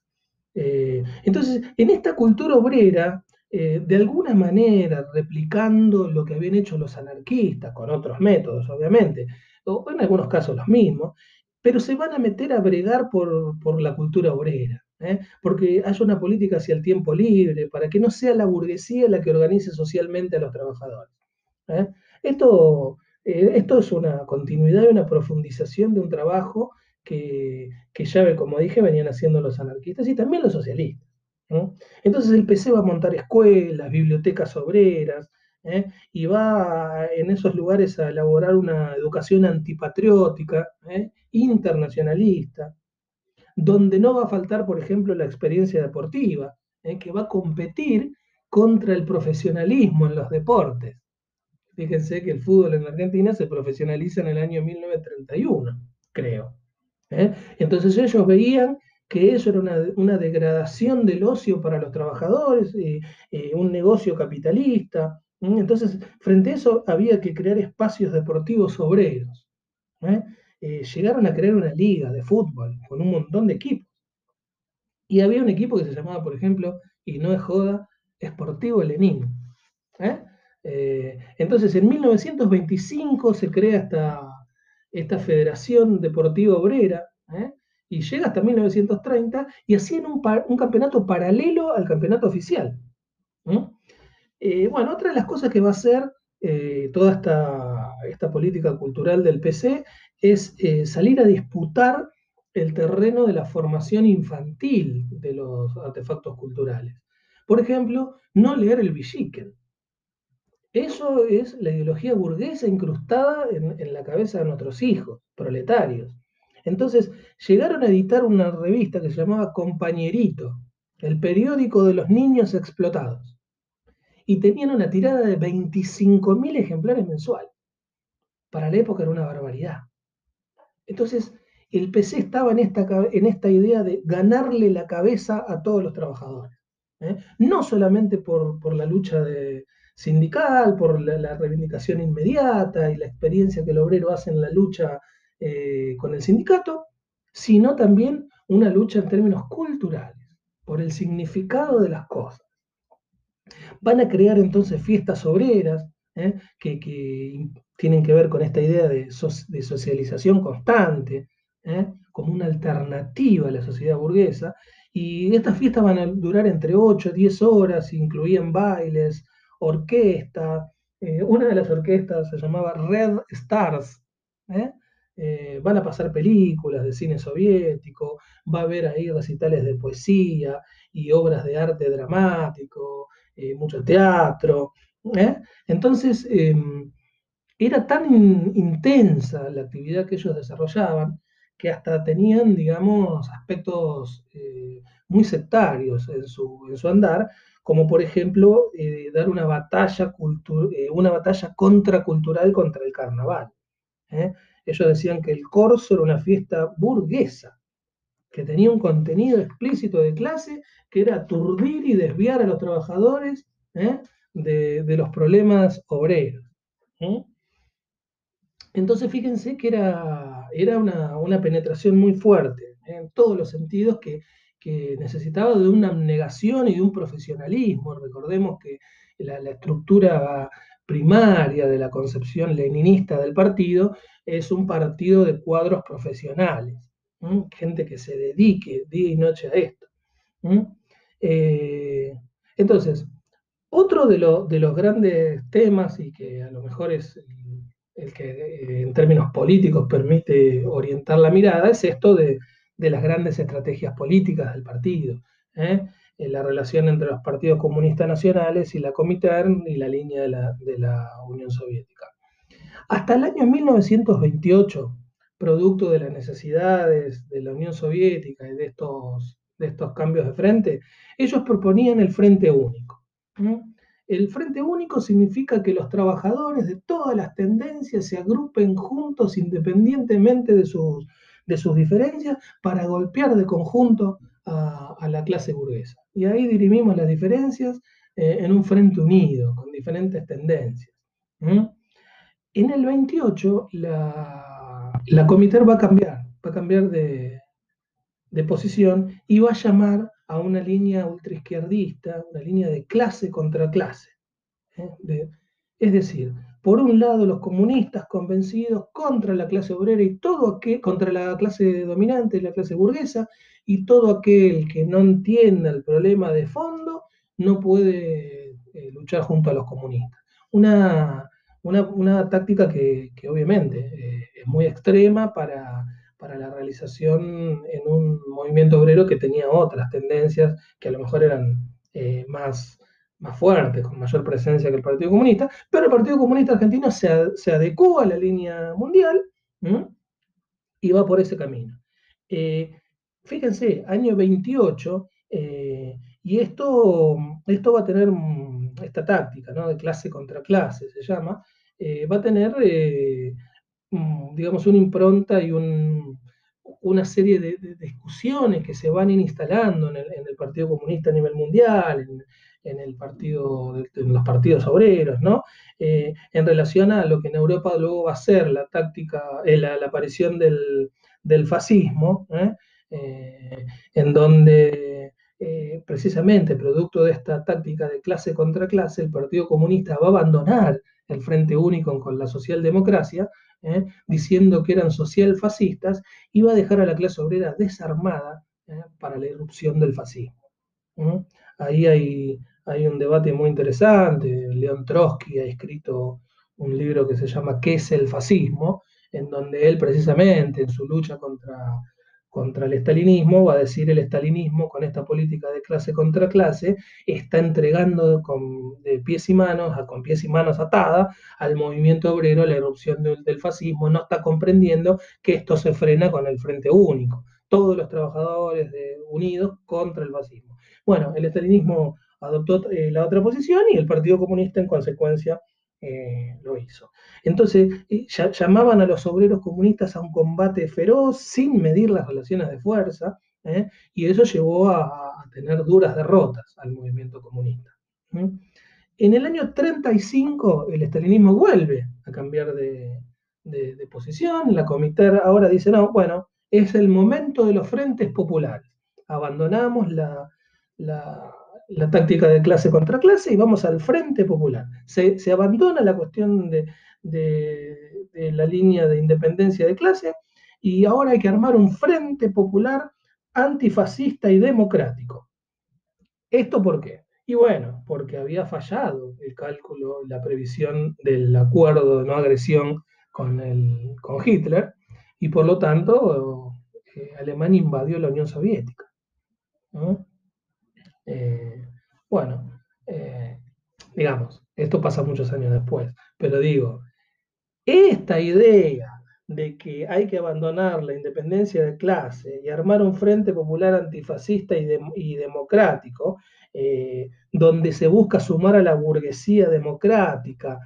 Eh, entonces, en esta cultura obrera, eh, de alguna manera, replicando lo que habían hecho los anarquistas, con otros métodos, obviamente, o en algunos casos los mismos, pero se van a meter a bregar por, la cultura obrera, ¿eh? porque haya una política hacia el tiempo libre, para que no sea la burguesía la que organice socialmente a los trabajadores. Eh, esto es una continuidad y una profundización de un trabajo que, que ya, como dije, venían haciendo los anarquistas y también los socialistas. Entonces el PC va a montar escuelas, bibliotecas obreras, ¿eh? y va en esos lugares a elaborar una educación antipatriótica, ¿eh? internacionalista, donde no va a faltar, por ejemplo, la experiencia deportiva, ¿eh? que va a competir contra el profesionalismo en los deportes. Fíjense que el fútbol en Argentina se profesionaliza en el año 1931, creo. Entonces ellos veían que eso era una, degradación del ocio para los trabajadores, un negocio capitalista, entonces, frente a eso había que crear espacios deportivos obreros. ¿eh? Eh, llegaron a crear una liga de fútbol con un montón de equipos. Y había un equipo que se llamaba, por ejemplo, y no es joda, Esportivo Lenin. ¿eh? entonces, en 1925 se crea esta, esta Federación Deportiva Obrera, y llega hasta 1930 y hacían un, un campeonato paralelo al campeonato oficial. Eh, bueno, otra de las cosas que va a hacer eh, toda esta, política cultural del PC es eh, salir a disputar el terreno de la formación infantil de los artefactos culturales. Por ejemplo, no leer el Villiquen. Eso es la ideología burguesa incrustada en, la cabeza de nuestros hijos, proletarios. Entonces, llegaron a editar una revista que se llamaba Compañerito, el periódico de los niños explotados y tenían una tirada de 25.000 ejemplares mensual. Para la época era una barbaridad. Entonces, el PC estaba en esta, en esta idea de ganarle la cabeza a todos los trabajadores. ¿eh? No solamente por, la lucha de, sindical, por la, reivindicación inmediata y la experiencia que el obrero hace en la lucha eh, con el sindicato, sino también una lucha en términos culturales, por el significado de las cosas. Van a crear entonces fiestas obreras ¿eh? que, tienen que ver con esta idea de, socialización constante, ¿eh? como una alternativa a la sociedad burguesa. Y estas fiestas van a durar entre 8 y 10 horas, incluían bailes, orquesta. Eh, una de las orquestas se llamaba Red Stars. van a pasar películas de cine soviético, va a haber ahí recitales de poesía y obras de arte dramático, eh, mucho teatro. ¿eh? Entonces, em, era tan intensa la actividad que ellos desarrollaban que hasta tenían, digamos, aspectos eh, muy sectarios en su, en su, andar, como por ejemplo dar una batalla, una batalla contracultural contra el carnaval. Ellos decían que el corso era una fiesta burguesa, que tenía un contenido explícito de clase, que era aturdir y desviar a los trabajadores ¿eh? de, los problemas obreros. ¿eh? Entonces fíjense que era, era una, penetración muy fuerte ¿eh? en todos los sentidos que, necesitaba de una abnegación y de un profesionalismo. Recordemos que la, estructura primaria de la concepción leninista del partido es un partido de cuadros profesionales gente que se dedique día y noche a esto. Eh, entonces, otro de, los grandes temas y que a lo mejor es el, que eh, en términos políticos permite orientar la mirada es esto de, las grandes estrategias políticas del partido. ¿eh? la relación entre los partidos comunistas nacionales y la Comintern y la línea de la, de la Unión Soviética. Hasta el año 1928, producto de las necesidades de la Unión Soviética y de estos, de estos cambios de frente, ellos proponían el Frente Único. El Frente Único significa que los trabajadores de todas las tendencias se agrupen juntos independientemente de sus, de sus diferencias para golpear de conjunto a, la clase burguesa. Y ahí dirimimos las diferencias eh, en un frente unido, con diferentes tendencias. En el 28, la, la va a cambiar, va a cambiar de, posición y va a llamar a una línea ultraizquierdista, una línea de clase contra clase. ¿eh? Es decir, por un lado los comunistas convencidos contra la clase obrera y todo aquel, contra la clase dominante, la clase burguesa, y todo aquel que no entienda el problema de fondo no puede eh, luchar junto a los comunistas. Una, una, táctica que, obviamente eh, es muy extrema para, la realización en un movimiento obrero que tenía otras tendencias que a lo mejor eran eh, más, más fuertes, con mayor presencia que el Partido Comunista, pero el Partido Comunista Argentino se, se adecuó a la línea mundial y va por ese camino. Eh, fíjense, año 28, y esto, esto va a tener esta táctica, ¿no? De clase contra clase se llama, eh, va a tener, eh, digamos, una impronta y una serie de, discusiones que se van instalando en el, Partido Comunista a nivel mundial, en, el partido, en los partidos obreros, ¿no? Eh, en relación a lo que en Europa luego va a ser la táctica, la, aparición del, del fascismo, en donde precisamente producto de esta táctica de clase contra clase, el Partido Comunista va a abandonar el Frente Único con la socialdemocracia, ¿eh? diciendo que eran socialfascistas, iba a dejar a la clase obrera desarmada ¿eh? para la irrupción del fascismo. Ahí hay, hay un debate muy interesante. León Trotsky ha escrito un libro que se llama ¿Qué es el fascismo? en donde él precisamente en su lucha contra contra el estalinismo, va a decir el estalinismo con esta política de clase contra clase, está entregando con, de pies y manos, con pies y manos atadas al movimiento obrero la erupción del, fascismo, no está comprendiendo que esto se frena con el Frente Único, todos los trabajadores unidos contra el fascismo. Bueno, el estalinismo adoptó eh, la otra posición y el Partido Comunista en consecuencia eh, lo hizo. Entonces, eh, llamaban a los obreros comunistas a un combate feroz sin medir las relaciones de fuerza, y eso llevó a, tener duras derrotas al movimiento comunista. En el año 35, el estalinismo vuelve a cambiar de, posición, la comité ahora dice, no, bueno, es el momento de los frentes populares, abandonamos la táctica de clase contra clase y vamos al frente popular. Se, abandona la cuestión de, la línea de independencia de clase y ahora hay que armar un frente popular antifascista y democrático. ¿Esto por qué? Y bueno, porque había fallado el cálculo, la previsión del acuerdo de no agresión con, el, con Hitler y por lo tanto eh, Alemania invadió la Unión Soviética. Eh, bueno, eh, digamos, esto pasa muchos años después, pero digo, esta idea de que hay que abandonar la independencia de clase y armar un frente popular antifascista y, democrático, eh, donde se busca sumar a la burguesía democrática,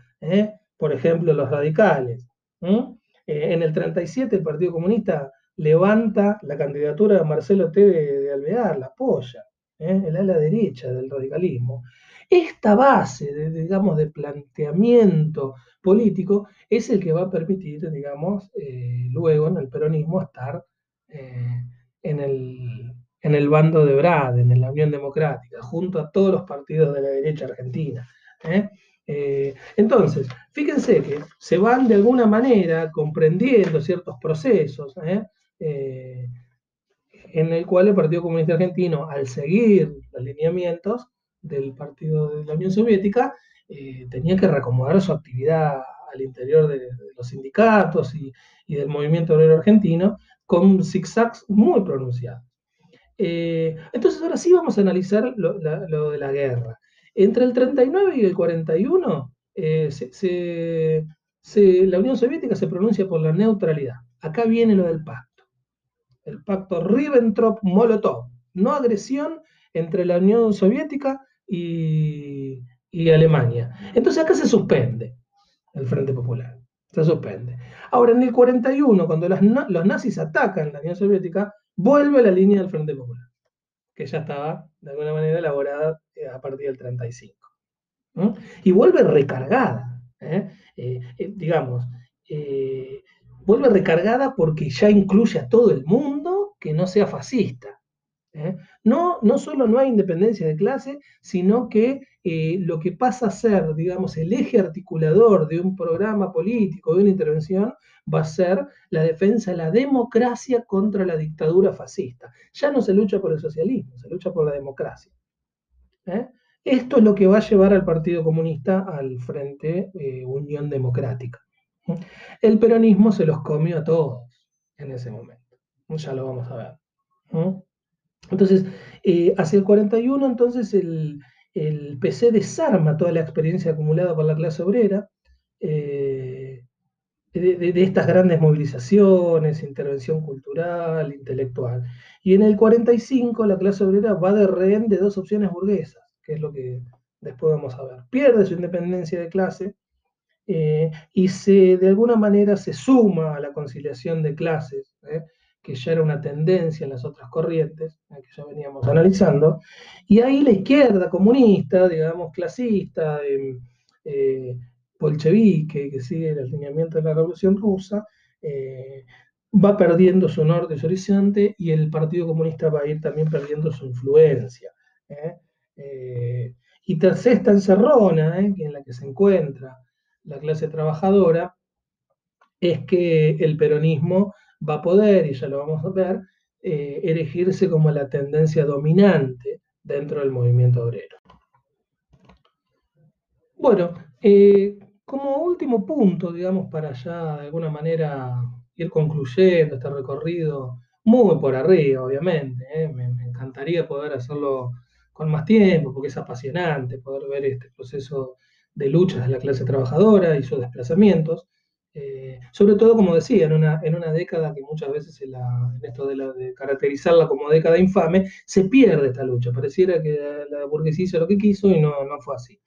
por ejemplo, los radicales. en el 37 el Partido Comunista levanta la candidatura de Marcelo T. de Alvear, la apoya. ¿Eh? el ala derecha del radicalismo. Esta base, de, digamos, de planteamiento político es el que va a permitir, digamos, eh, luego en el peronismo estar eh, en, el, en, el, bando de Brad, en la Unión Democrática, junto a todos los partidos de la derecha argentina. entonces, fíjense que se van de alguna manera comprendiendo ciertos procesos en el cual el Partido Comunista Argentino, al seguir los lineamientos del Partido de la Unión Soviética, eh, tenía que reacomodar su actividad al interior de, los sindicatos y, del movimiento obrero argentino con zigzags muy pronunciados. Eh, entonces ahora sí vamos a analizar lo, de la guerra. Entre el 39 y el 41, eh, la Unión Soviética se pronuncia por la neutralidad. Acá viene lo del pacto el pacto Ribbentrop-Molotov, no agresión entre la Unión Soviética y, Alemania. Entonces acá se suspende el Frente Popular, se suspende. Ahora en el 41, cuando los nazis atacan la Unión Soviética, vuelve la línea del Frente Popular, que ya estaba de alguna manera elaborada eh, a partir del 35. Y vuelve recargada, ¿eh? Eh, digamos, vuelve recargada porque ya incluye a todo el mundo que no sea fascista. ¿eh? No, no solo no hay independencia de clase, sino que eh, lo que pasa a ser, digamos, el eje articulador de un programa político, de una intervención, va a ser la defensa de la democracia contra la dictadura fascista. Ya no se lucha por el socialismo, se lucha por la democracia. ¿eh? Esto es lo que va a llevar al Partido Comunista al Frente Unión Democrática. El peronismo se los comió a todos en ese momento. Ya lo vamos a ver. Entonces, eh, hacia el 41, entonces el, PC desarma toda la experiencia acumulada por la clase obrera. Eh, de, estas grandes movilizaciones, intervención cultural, intelectual. Y en el 45 la clase obrera va de rehén de dos opciones burguesas, que es lo que después vamos a ver. Pierde su independencia de clase eh, y se, de alguna manera se suma a la conciliación de clases, ¿eh? que ya era una tendencia en las otras corrientes, ¿eh? que ya veníamos analizando, y ahí la izquierda comunista, digamos, clasista, bolchevique, que sigue el alineamiento de la Revolución Rusa, va perdiendo su norte, su horizonte, y el Partido Comunista va a ir también perdiendo su influencia. y tercera esta encerrona en la que se encuentra la clase trabajadora, es que el peronismo va a poder, y ya lo vamos a ver, erigirse como la tendencia dominante dentro del movimiento obrero. Bueno, como último punto, digamos, para ya de alguna manera ir concluyendo este recorrido, muy por arriba, obviamente, ¿eh? me, encantaría poder hacerlo con más tiempo, porque es apasionante poder ver este proceso de luchas de la clase trabajadora y sus desplazamientos, eh, sobre todo, como decía, en una, en una década que muchas veces en, esto de, caracterizarla como década infame, se pierde esta lucha, pareciera que la burguesía hizo lo que quiso y no, no fue así.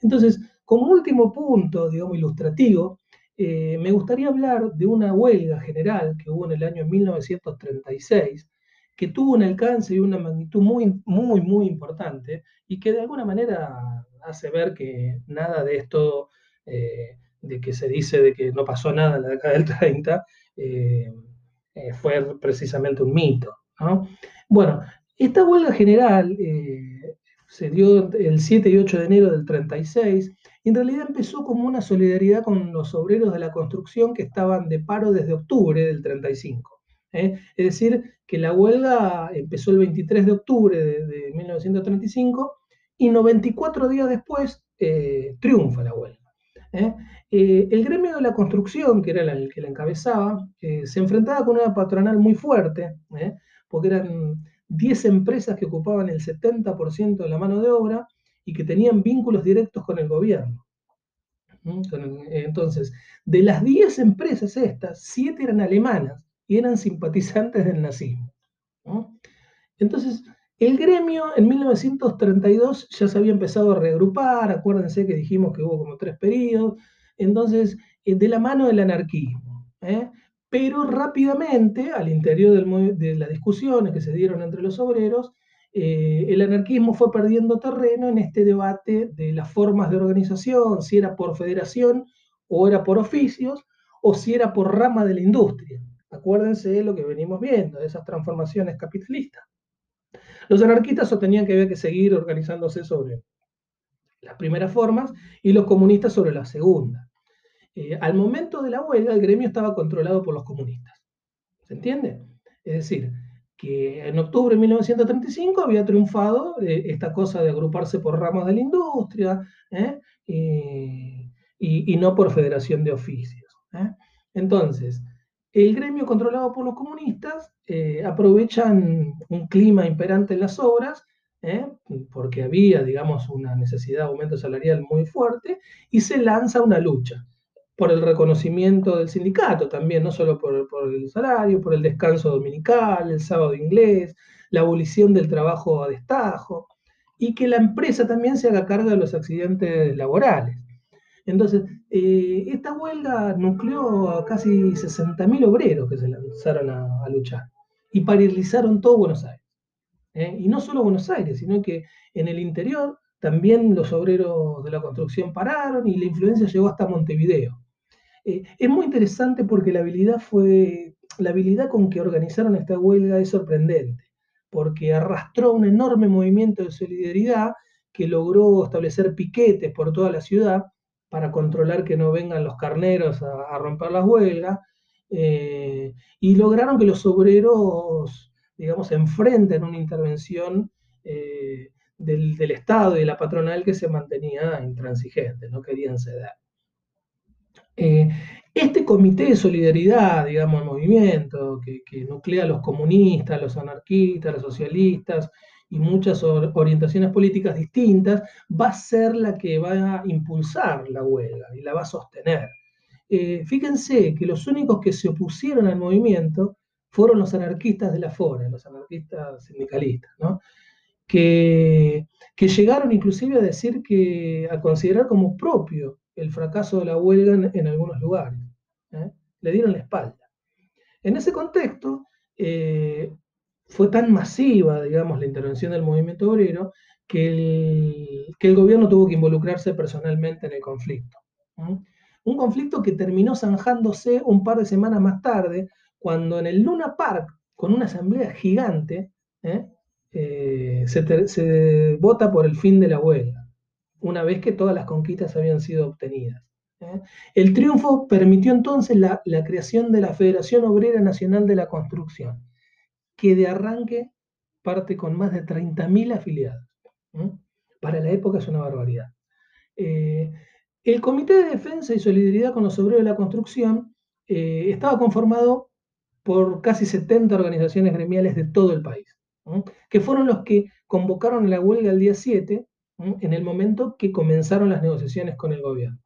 Entonces, como último punto, digamos, ilustrativo, eh, me gustaría hablar de una huelga general que hubo en el año 1936, que tuvo un alcance y una magnitud muy, muy, muy importante y que de alguna manera hace ver que nada de esto, eh, de que se dice de que no pasó nada en la década del 30, eh, fue precisamente un mito. Bueno, esta huelga general se dio el 7 y 8 de enero del 36, y en realidad empezó como una solidaridad con los obreros de la construcción que estaban de paro desde octubre del 35. ¿eh? Es decir, que la huelga empezó el 23 de octubre de, 1935 y 94 días después eh, triunfa la huelga. ¿eh? el gremio de la construcción, que era el que la encabezaba, se enfrentaba con una patronal muy fuerte, porque eran 10 empresas que ocupaban el 70% de la mano de obra y que tenían vínculos directos con el gobierno. Entonces, de las 10 empresas estas, 7 eran alemanas y eran simpatizantes del nazismo. Entonces, el gremio en 1932 ya se había empezado a reagrupar, acuérdense que dijimos que hubo como tres periodos, entonces, eh, de la mano del anarquismo. ¿eh? pero rápidamente, al interior de las discusiones que se dieron entre los obreros, eh, el anarquismo fue perdiendo terreno en este debate de las formas de organización, si era por federación o era por oficios, o si era por rama de la industria. Acuérdense de lo que venimos viendo, de esas transformaciones capitalistas. Los anarquistas sostenían que había que seguir organizándose sobre las primeras formas y los comunistas sobre las segundas. Eh, al momento de la huelga, el gremio estaba controlado por los comunistas. ¿Se entiende? Es decir, que en octubre de 1935 había triunfado eh, esta cosa de agruparse por ramas de la industria ¿eh? y, no por federación de oficios. Entonces, el gremio controlado por los comunistas aprovechan un clima imperante en las obras porque había, digamos, una necesidad de aumento salarial muy fuerte, y se lanza una lucha por el reconocimiento del sindicato también, no solo por, el salario, por el descanso dominical, el sábado inglés, la abolición del trabajo a destajo, y que la empresa también se haga cargo de los accidentes laborales. Entonces, eh, esta huelga nucleó a casi 60.000 obreros que se lanzaron a, luchar y paralizaron todo Buenos Aires. ¿eh? Y no solo Buenos Aires, sino que en el interior también los obreros de la construcción pararon y la influencia llegó hasta Montevideo. Eh, es muy interesante porque la habilidad fue, la habilidad con que organizaron esta huelga es sorprendente, porque arrastró un enorme movimiento de solidaridad que logró establecer piquetes por toda la ciudad para controlar que no vengan los carneros a, romper las huelgas, eh, y lograron que los obreros, digamos, enfrenten una intervención eh, del, Estado y de la patronal que se mantenía intransigente, no querían ceder. Eh, este comité de solidaridad, digamos, el movimiento que, nuclea a los comunistas, los anarquistas, los socialistas y muchas orientaciones políticas distintas, va a ser la que va a impulsar la huelga y la va a sostener. Eh, fíjense que los únicos que se opusieron al movimiento fueron los anarquistas de la FORA, los anarquistas sindicalistas, ¿no? que, llegaron inclusive a decir que, a considerar como propio el fracaso de la huelga en, algunos lugares. ¿eh? Le dieron la espalda. En ese contexto, eh, fue tan masiva, digamos, la intervención del movimiento obrero, que el, gobierno tuvo que involucrarse personalmente en el conflicto. Un conflicto que terminó zanjándose un par de semanas más tarde, cuando en el Luna Park, con una asamblea gigante, ¿eh? Eh, se, vota por el fin de la huelga, una vez que todas las conquistas habían sido obtenidas. ¿eh? El triunfo permitió entonces la, creación de la Federación Obrera Nacional de la Construcción, que de arranque parte con más de 30.000 afiliados. Para la época es una barbaridad. Eh, el Comité de Defensa y Solidaridad con los Obreros de la Construcción estaba conformado por casi 70 organizaciones gremiales de todo el país que fueron los que convocaron la huelga el día 7, en el momento que comenzaron las negociaciones con el gobierno.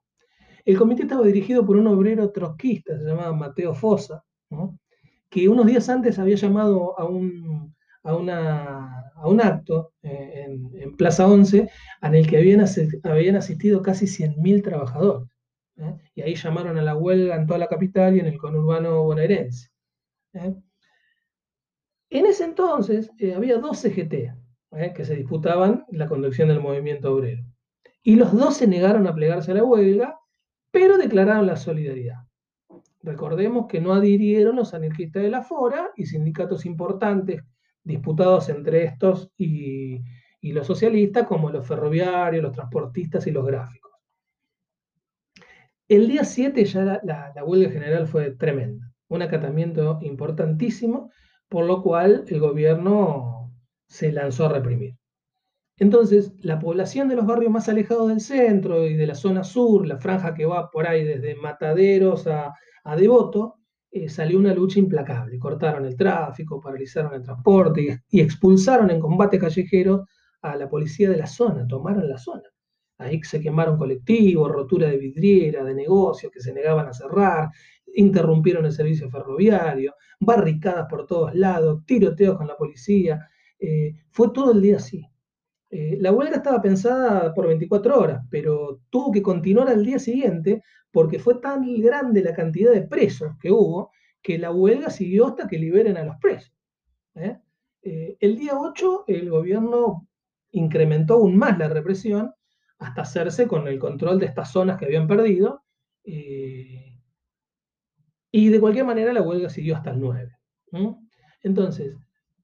El comité estaba dirigido por un obrero trotskista, se llamaba Mateo Fosa, que unos días antes había llamado a un, a un acto eh, en, Plaza 11 en el que habían, asistido casi 100.000 trabajadores. ¿eh? Y ahí llamaron a la huelga en toda la capital y en el conurbano bonaerense. ¿eh? En ese entonces había dos CGT eh, que se disputaban la conducción del movimiento obrero. Y los dos se negaron a plegarse a la huelga, pero declararon la solidaridad. Recordemos que no adhirieron los anarquistas de la Fora y sindicatos importantes disputados entre estos y, los socialistas, como los ferroviarios, los transportistas y los gráficos. El día 7 ya la, la huelga general fue tremenda, un acatamiento importantísimo por lo cual el gobierno se lanzó a reprimir. Entonces, la población de los barrios más alejados del centro y de la zona sur, la franja que va por ahí desde Mataderos a, Devoto, eh, salió una lucha implacable. Cortaron el tráfico, paralizaron el transporte y, expulsaron en combate callejero a la policía de la zona, tomaron la zona. Ahí se quemaron colectivos, rotura de vidriera, de negocios que se negaban a cerrar, interrumpieron el servicio ferroviario, barricadas por todos lados, tiroteos con la policía. Eh, fue todo el día así. Eh, la huelga estaba pensada por 24 horas, pero tuvo que continuar al día siguiente porque fue tan grande la cantidad de presos que hubo que la huelga siguió hasta que liberen a los presos. ¿eh? el día 8 el gobierno incrementó aún más la represión hasta hacerse con el control de estas zonas que habían perdido. Y de cualquier manera la huelga siguió hasta el 9. Entonces,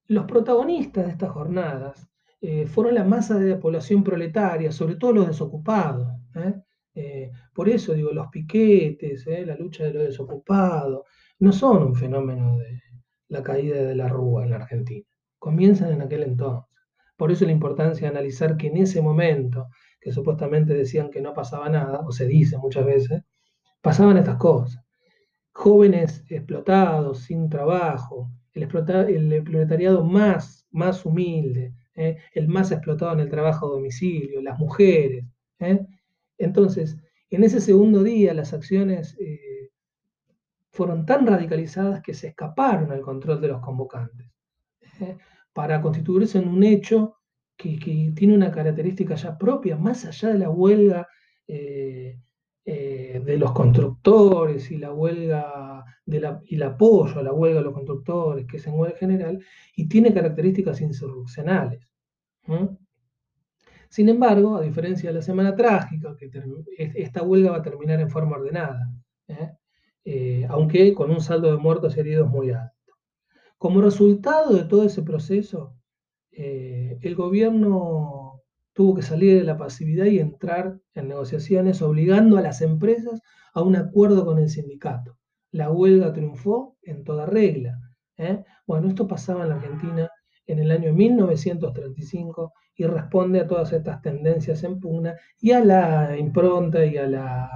los protagonistas de estas jornadas eh, fueron la masa de la población proletaria, sobre todo los desocupados. ¿eh? Eh, por eso digo, los piquetes, la lucha de los desocupados, no son un fenómeno de la caída de la rúa en la Argentina. Comienzan en aquel entonces. Por eso la importancia de analizar que en ese momento, que supuestamente decían que no pasaba nada, o se dice muchas veces, pasaban estas cosas jóvenes explotados, sin trabajo, el, proletariado más, más humilde, ¿eh? el más explotado en el trabajo a domicilio, las mujeres. ¿eh? Entonces, en ese segundo día las acciones eh, fueron tan radicalizadas que se escaparon al control de los convocantes, para constituirse en un hecho que, tiene una característica ya propia, más allá de la huelga de los constructores y la huelga la, y el apoyo a la huelga de los constructores, que es en huelga general, y tiene características insurreccionales. Sin embargo, a diferencia de la Semana Trágica, esta huelga va a terminar en forma ordenada, ¿eh? Eh, aunque con un saldo de muertos y heridos muy alto. Como resultado de todo ese proceso, el gobierno tuvo que salir de la pasividad y entrar en negociaciones obligando a las empresas a un acuerdo con el sindicato. La huelga triunfó en toda regla. ¿eh? Bueno, esto pasaba en la Argentina en el año 1935 y responde a todas estas tendencias en pugna y a la impronta y a la,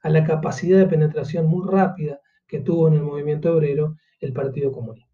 a la capacidad de penetración muy rápida que tuvo en el movimiento obrero el Partido Comunista.